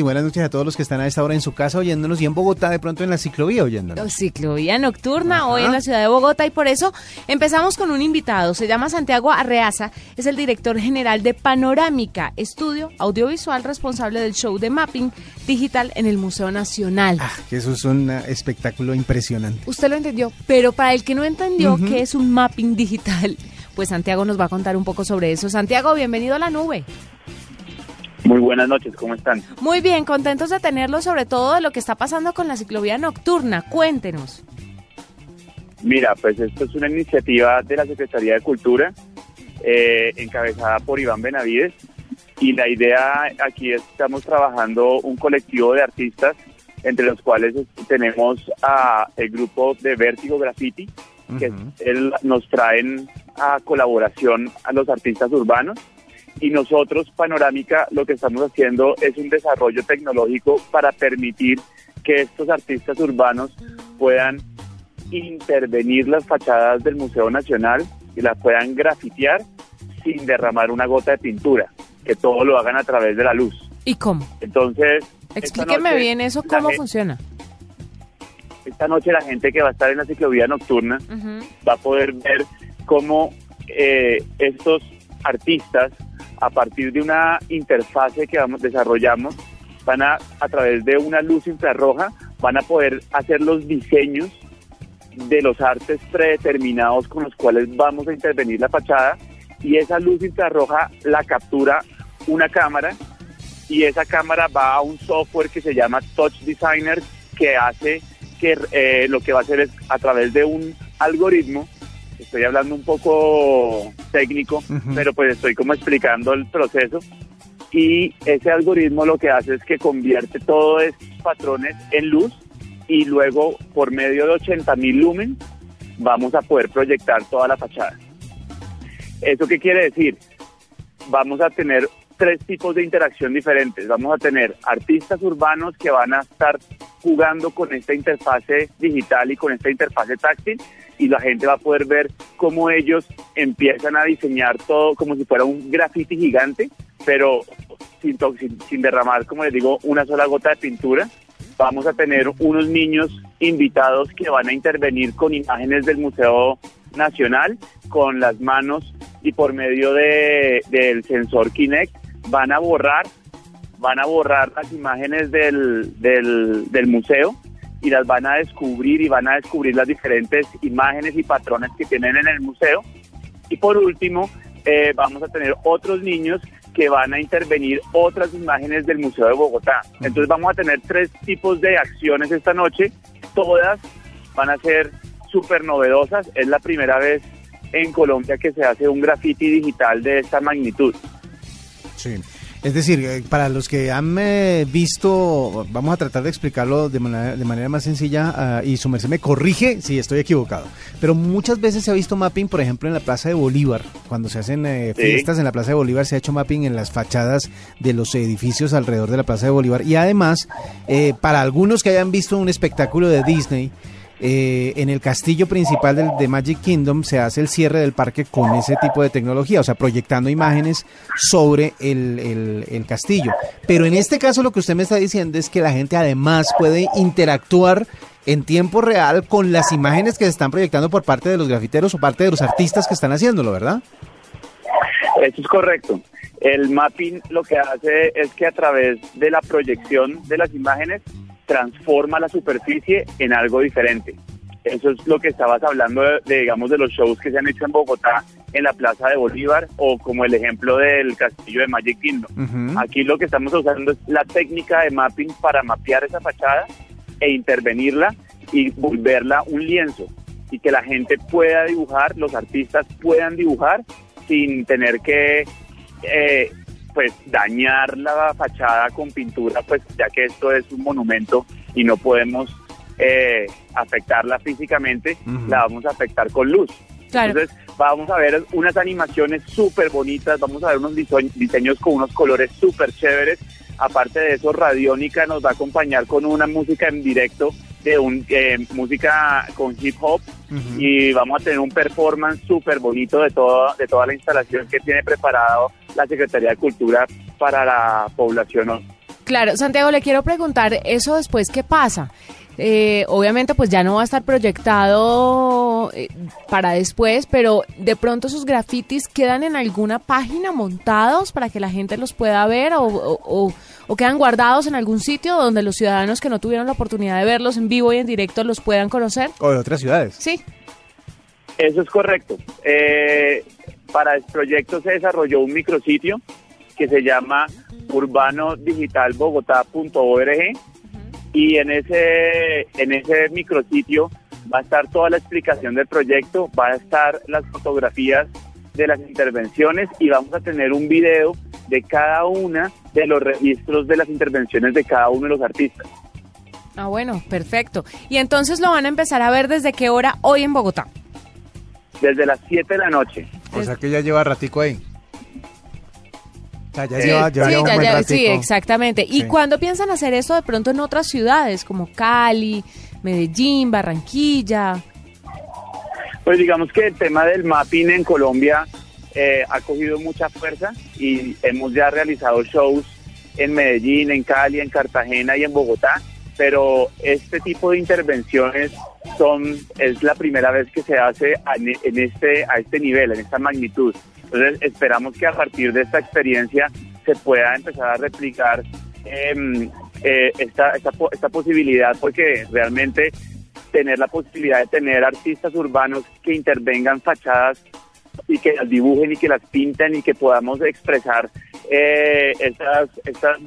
Y buenas noches a todos los que están a esta hora en su casa oyéndonos y en Bogotá de pronto en la ciclovía oyéndonos. Ciclovía nocturna Ajá. hoy en la ciudad de Bogotá y por eso empezamos con un invitado. Se llama Santiago Arreaza, es el director general de Panorámica, estudio audiovisual responsable del show de mapping digital en el Museo Nacional. Ah, que eso es un eh, espectáculo impresionante. Usted lo entendió, pero para el que no entendió qué es un mapping digital, pues Santiago nos va a contar un poco sobre eso. Santiago, bienvenido a la nube. Muy buenas noches, ¿cómo están? Muy bien, contentos de tenerlo, sobre todo de lo que está pasando con la ciclovía nocturna. Cuéntenos. Mira, pues esto es una iniciativa de la Secretaría de Cultura, eh, encabezada por Iván Benavides, y la idea aquí es que estamos trabajando un colectivo de artistas, entre los cuales es- tenemos a el grupo de Vértigo Graffiti, que Ujú. él- nos traen a colaboración a los artistas urbanos, y nosotros, Panorámica, lo que estamos haciendo es un desarrollo tecnológico para permitir que estos artistas urbanos puedan intervenir las fachadas del Museo Nacional y las puedan grafitear sin derramar una gota de pintura, que todo lo hagan a través de la luz. ¿Y cómo? Entonces, Explíqueme noche, bien eso, cómo funciona. Esta noche la gente que va a estar en la ciclovía nocturna va a poder ver cómo eh, estos artistas, a partir de una interfase que vamos, desarrollamos, van a, a través de una luz infrarroja, van a poder hacer los diseños de los artes predeterminados con los cuales vamos a intervenir la fachada y esa luz infrarroja la captura una cámara y esa cámara va a un software que se llama Touch Designer que hace que eh, lo que va a hacer es a través de un algoritmo, estoy hablando un poco técnico, Ujú. pero pues estoy como explicando el proceso y ese algoritmo lo que hace es que convierte todos estos patrones en luz y luego por medio de 80 mil lumen vamos a poder proyectar toda la fachada. ¿Eso qué quiere decir? Vamos a tener tres tipos de interacción diferentes. Vamos a tener artistas urbanos que van a estar jugando con esta interfase digital y con esta interfase táctil y la gente va a poder ver cómo ellos empiezan a diseñar todo como si fuera un graffiti gigante, pero sin, sin, sin derramar, como les digo, una sola gota de pintura. Vamos a tener unos niños invitados que van a intervenir con imágenes del Museo Nacional, con las manos y por medio de, del sensor Kinect van a borrar, van a borrar las imágenes del, del, del museo y las van a descubrir y van a descubrir las diferentes imágenes y patrones que tienen en el museo. Y por último, eh, vamos a tener otros niños que van a intervenir otras imágenes del Museo de Bogotá. Entonces vamos a tener tres tipos de acciones esta noche. Todas van a ser súper novedosas. Es la primera vez en Colombia que se hace un graffiti digital de esta magnitud. Sí. Es decir, eh, para los que han eh, visto, vamos a tratar de explicarlo de manera, de manera más sencilla ah, y su merced me corrige si estoy equivocado. Pero muchas veces se ha visto mapping, por ejemplo, en la Plaza de Bolívar. Cuando se hacen eh, Sí. fiestas en la Plaza de Bolívar, se ha hecho mapping en las fachadas de los edificios alrededor de la Plaza de Bolívar. Y además, eh, para algunos que hayan visto un espectáculo de Disney, eh, en el castillo principal del, de Magic Kingdom se hace el cierre del parque con ese tipo de tecnología, o sea, proyectando imágenes sobre el, el- el castillo. Pero en este caso lo que usted me está diciendo es que la gente además puede interactuar en tiempo real con las imágenes que se están proyectando por parte de los grafiteros o parte de los artistas que están haciéndolo, ¿verdad? Eso es correcto. El mapping lo que hace es que a través de la proyección de las imágenes transforma la superficie en algo diferente. Eso es lo que estabas hablando de, de, digamos, de los shows que se han hecho en Bogotá, en la Plaza de Bolívar, o como el ejemplo del castillo de Magic Kingdom. Ujú. Aquí lo que estamos usando es la técnica de mapping para mapear esa fachada e intervenirla y volverla un lienzo y que la gente pueda dibujar, los artistas puedan dibujar sin tener que eh, pues dañar la fachada con pintura, pues ya que esto es un monumento y no podemos eh, afectarla físicamente, la vamos a afectar con luz. Entonces vamos a ver unas animaciones súper bonitas, vamos a ver unos diseños con unos colores súper chéveres. Aparte de eso, Radiónica nos va a acompañar con una música en directo de un, eh, música con hip hop y vamos a tener un performance súper bonito de, todo, de toda la instalación que tiene preparado la Secretaría de Cultura para la población. Claro, Santiago, le quiero preguntar, ¿eso después qué pasa? Eh, obviamente pues ya no va a estar proyectado eh, para después, pero de pronto sus grafitis quedan en alguna página montados para que la gente los pueda ver o, quedan guardados en algún sitio donde los ciudadanos que no tuvieron la oportunidad de verlos en vivo y en directo los puedan conocer. O de otras ciudades. Sí. Eso es correcto. Eh, para el proyecto se desarrolló un micrositio que se llama urbanodigitalbogotá.org y en ese, en ese micrositio va a estar toda la explicación del proyecto, va a estar las fotografías de las intervenciones y vamos a tener un video de cada una de los registros de las intervenciones de cada uno de los artistas. Ah, bueno, perfecto. Y entonces lo van a empezar a ver desde qué hora hoy en Bogotá. Desde las 7 de la noche. O sea que ya lleva ratico ahí sí, exactamente. ¿Y cuándo piensan hacer eso de pronto en otras ciudades como Cali, Medellín, Barranquilla? Pues digamos que el tema del mapping en Colombia eh, ha cogido mucha fuerza y hemos ya realizado shows en Medellín, en Cali, en Cartagena y en Bogotá, pero este tipo de intervenciones son es la primera vez que se hace en este a este nivel, en esta magnitud. Entonces esperamos que a partir de esta experiencia se pueda empezar a replicar em, eh, esta, esta, posibilidad porque realmente tener la posibilidad de tener artistas urbanos que intervengan fachadas y que las dibujen y que las pinten y que podamos expresar eh, estas, estas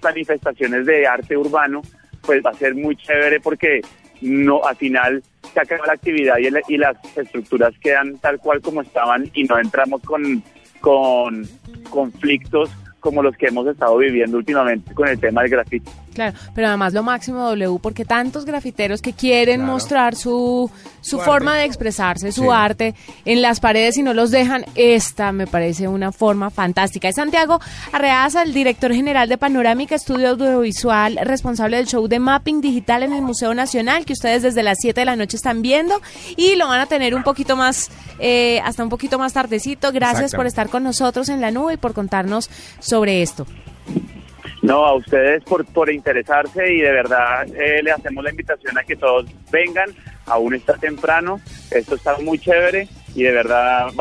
manifestaciones de arte urbano, pues va a ser muy chévere porque no al final se acaba la actividad y, las estructuras quedan tal cual como estaban y no entramos con, con conflictos como los que hemos estado viviendo últimamente con el tema del grafiti. Claro, pero además lo máximo W, porque tantos grafiteros que quieren mostrar su, su, forma de expresarse, su arte en las paredes y no los dejan, esta me parece una forma fantástica. Es Santiago Arreaza, el director general de Panorámica Estudio Audiovisual, responsable del show de mapping digital en el Museo Nacional, que ustedes desde las 7 de la noche están viendo y lo van a tener un poquito más, eh, hasta un poquito más tardecito. Gracias por estar con nosotros en la nube y por contarnos sobre esto. No, a ustedes por, por interesarse y de verdad eh, le hacemos la invitación a que todos vengan, aún está temprano, esto está muy chévere y de verdad